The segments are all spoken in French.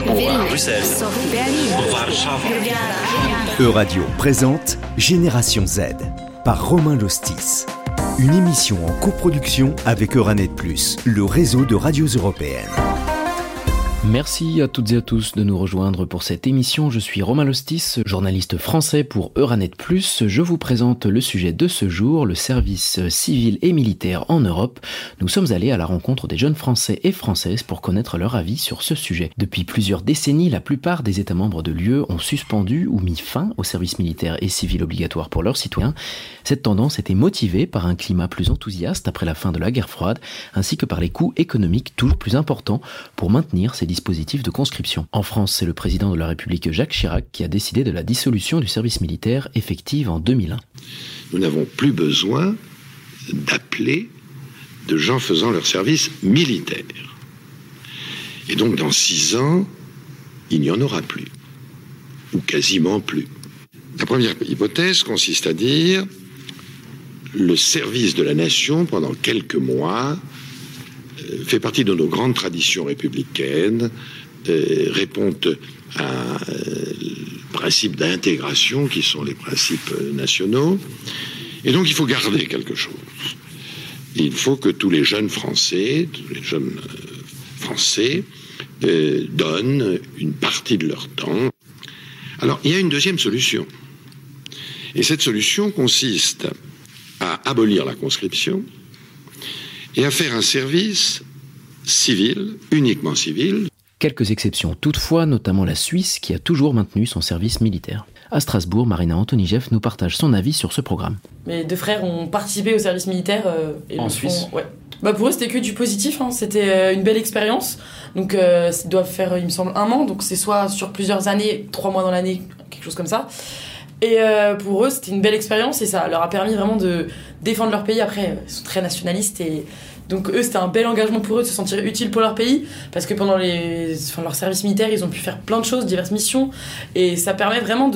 Bruxelles. E-Radio présente Génération Z par Romain Lostis. Une émission en coproduction avec Euranet Plus, le réseau de radios européennes. Merci à toutes et à tous de nous rejoindre pour cette émission. Je suis Romain Lostis, journaliste français pour Euranet. Je vous présente le sujet de ce jour, le service civil et militaire en Europe. Nous sommes allés à la rencontre des jeunes Français et Françaises pour connaître leur avis sur ce sujet. Depuis plusieurs décennies, la plupart des États membres de l'UE ont suspendu ou mis fin au service militaire et civil obligatoire pour leurs citoyens. Cette tendance était motivée par un climat plus enthousiaste après la fin de la guerre froide, ainsi que par les coûts économiques toujours plus importants pour maintenir ces de conscription. En France, c'est le président de la République Jacques Chirac qui a décidé de la dissolution du service militaire effective en 2001. Nous n'avons plus besoin d'appeler de gens faisant leur service militaire. Et donc dans six ans, il n'y en aura plus, ou quasiment plus. La première hypothèse consiste à dire le service de la nation pendant quelques mois fait partie de nos grandes traditions républicaines, euh, répond à euh, principes d'intégration qui sont les principes nationaux. Et donc il faut garder quelque chose. Il faut que tous les jeunes Français, tous les jeunes euh, Français, donnent une partie de leur temps. Alors il y a une deuxième solution. Et cette solution consiste à abolir la conscription et à faire un service civil, uniquement civil. Quelques exceptions toutefois, notamment la Suisse qui a toujours maintenu son service militaire. À Strasbourg, Marina Antonijev nous partage son avis sur ce programme. Mes deux frères ont participé au service militaire. Euh, et en Suisse ouais. Bah pour eux, c'était que du positif. Hein. C'était euh, une belle expérience. Donc, euh, ça doit faire, il me semble, un an. Donc, c'est soit sur plusieurs années, trois mois dans l'année, quelque chose comme ça. Et euh, pour eux, c'était une belle expérience et ça leur a permis vraiment de défendre leur pays. Après, ils sont très nationalistes et donc eux, c'était un bel engagement pour eux de se sentir utile pour leur pays parce que pendant les, enfin, leur service militaire, ils ont pu faire plein de choses, diverses missions et ça permet vraiment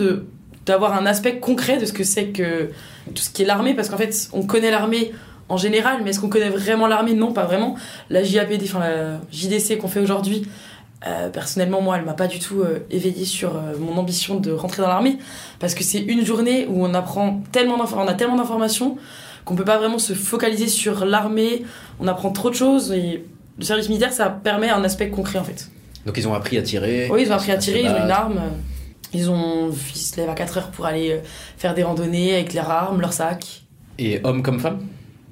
d'avoir un aspect concret de ce que c'est que tout ce qui est l'armée parce qu'en fait, on connaît l'armée en général, mais est-ce qu'on connaît vraiment l'armée? Non, pas vraiment. La JAPD, enfin la JDC qu'on fait aujourd'hui, euh, personnellement, moi, elle m'a pas du tout euh, éveillé sur euh, mon ambition de rentrer dans l'armée parce que c'est une journée où on apprend tellement on a tellement d'informations qu'on peut pas vraiment se focaliser sur l'armée. On apprend trop de choses et le service militaire, ça permet un aspect concret en fait. Donc ils ont appris à tirer. Oui, ils ont appris à tirer. Ils ont une arme. Ils ont, ils se lèvent à 4 heures pour aller faire des randonnées avec leurs armes, leurs sacs. Et hommes comme femmes?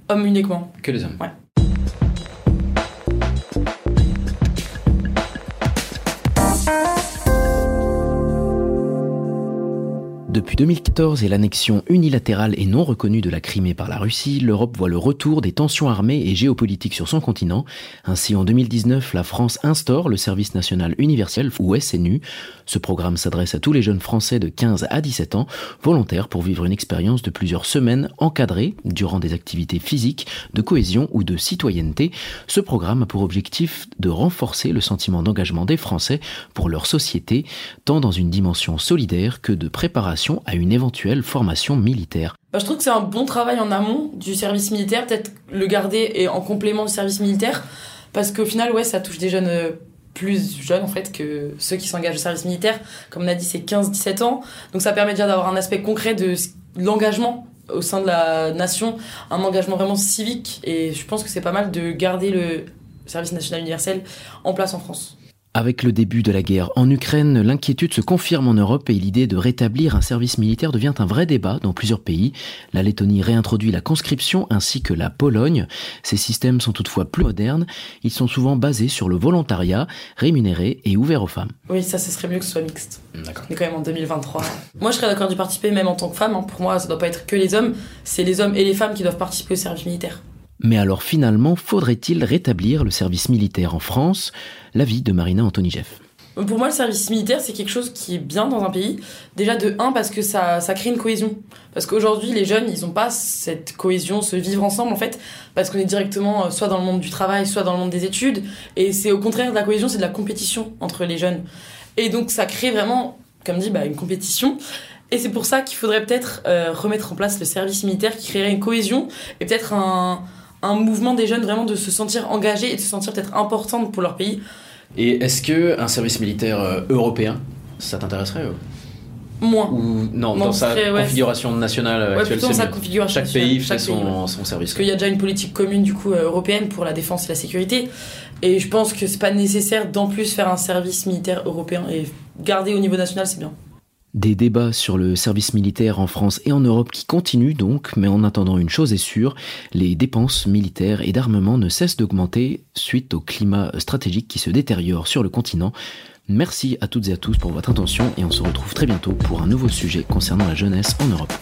Hommes uniquement. Que les hommes. Ouais. Depuis 2014 et l'annexion unilatérale et non reconnue de la Crimée par la Russie, l'Europe voit le retour des tensions armées et géopolitiques sur son continent. Ainsi, en 2019, la France instaure le service national universel, ou SNU. Ce programme s'adresse à tous les jeunes Français de 15 à 17 ans, volontaires pour vivre une expérience de plusieurs semaines encadrée durant des activités physiques, de cohésion ou de citoyenneté. Ce programme a pour objectif de renforcer le sentiment d'engagement des Français pour leur société, tant dans une dimension solidaire que de préparation à une éventuelle formation militaire. Bah, je trouve que c'est un bon travail en amont du service militaire, peut-être le garder et en complément du service militaire, parce qu'au final, ouais, ça touche des jeunes euh, plus jeunes en fait que ceux qui s'engagent au service militaire. Comme on a dit, c'est 15-17 ans. Donc ça permet déjà d'avoir un aspect concret de l'engagement au sein de la nation, un engagement vraiment civique. Et je pense que c'est pas mal de garder le service national universel en place en France. Avec le début de la guerre en Ukraine, l'inquiétude se confirme en Europe et l'idée de rétablir un service militaire devient un vrai débat dans plusieurs pays. La Lettonie réintroduit la conscription ainsi que la Pologne. Ces systèmes sont toutefois plus modernes. Ils sont souvent basés sur le volontariat, rémunéré et ouvert aux femmes. Oui, ça, ce serait mieux que ce soit mixte. D'accord. On est quand même en 2023. Moi, je serais d'accord d'y participer même en tant que femme. Hein. Pour moi, ça ne doit pas être que les hommes. C'est les hommes et les femmes qui doivent participer au service militaire. Mais alors finalement, faudrait-il rétablir le service militaire en France? L'avis de Marina Antonijev. Pour moi, le service militaire, c'est quelque chose qui est bien dans un pays. Déjà, de un, parce que ça, ça crée une cohésion. Parce qu'aujourd'hui, les jeunes, ils n'ont pas cette cohésion, ce vivre ensemble, en fait, parce qu'on est directement euh, soit dans le monde du travail, soit dans le monde des études. Et c'est au contraire de la cohésion, c'est de la compétition entre les jeunes. Et donc, ça crée vraiment, comme dit, bah, une compétition. Et c'est pour ça qu'il faudrait peut-être euh, remettre en place le service militaire qui créerait une cohésion et peut-être un, un mouvement des jeunes vraiment de se sentir engagés et de se sentir peut-être importante pour leur pays Et est-ce que un service militaire euh, européen, ça t'intéresserait Moins. Ou non, dans sa configuration nationale ouais, actuelle, plutôt dans sa configuration chaque pays fait son, son, service. Parce qu'il y a déjà une politique commune du coup européenne pour la défense et la sécurité. Et je pense que c'est pas nécessaire d'en plus faire un service militaire européen et garder au niveau national, c'est bien. Des débats sur le service militaire en France et en Europe qui continuent donc, mais en attendant une chose est sûre, les dépenses militaires et d'armement ne cessent d'augmenter suite au climat stratégique qui se détériore sur le continent. Merci à toutes et à tous pour votre attention et on se retrouve très bientôt pour un nouveau sujet concernant la jeunesse en Europe.